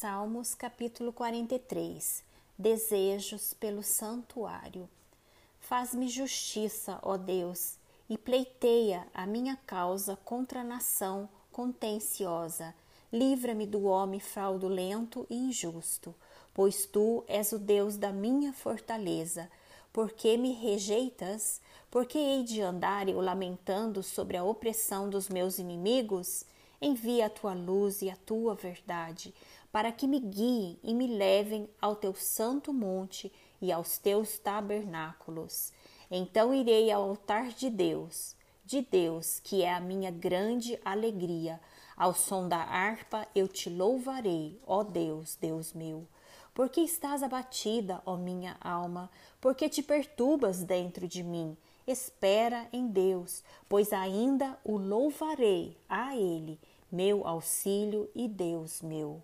Salmos capítulo 43 Desejos pelo santuário. Faz-me justiça, ó Deus, e pleiteia a minha causa contra a nação contenciosa. Livra-me do homem fraudulento e injusto, pois tu és o Deus da minha fortaleza. Por que me rejeitas? Por que hei de andar eu lamentando sobre a opressão dos meus inimigos? Envia a tua luz e a tua verdade, para que me guiem e me levem ao teu santo monte e aos teus tabernáculos. Então irei ao altar de Deus, de Deus, que é a minha grande alegria. Ao som da harpa eu te louvarei, ó Deus, Deus meu. Porque estás abatida, ó minha alma? Porque te perturbas dentro de mim? Espera em Deus, pois ainda o louvarei a Ele, meu auxílio e Deus meu.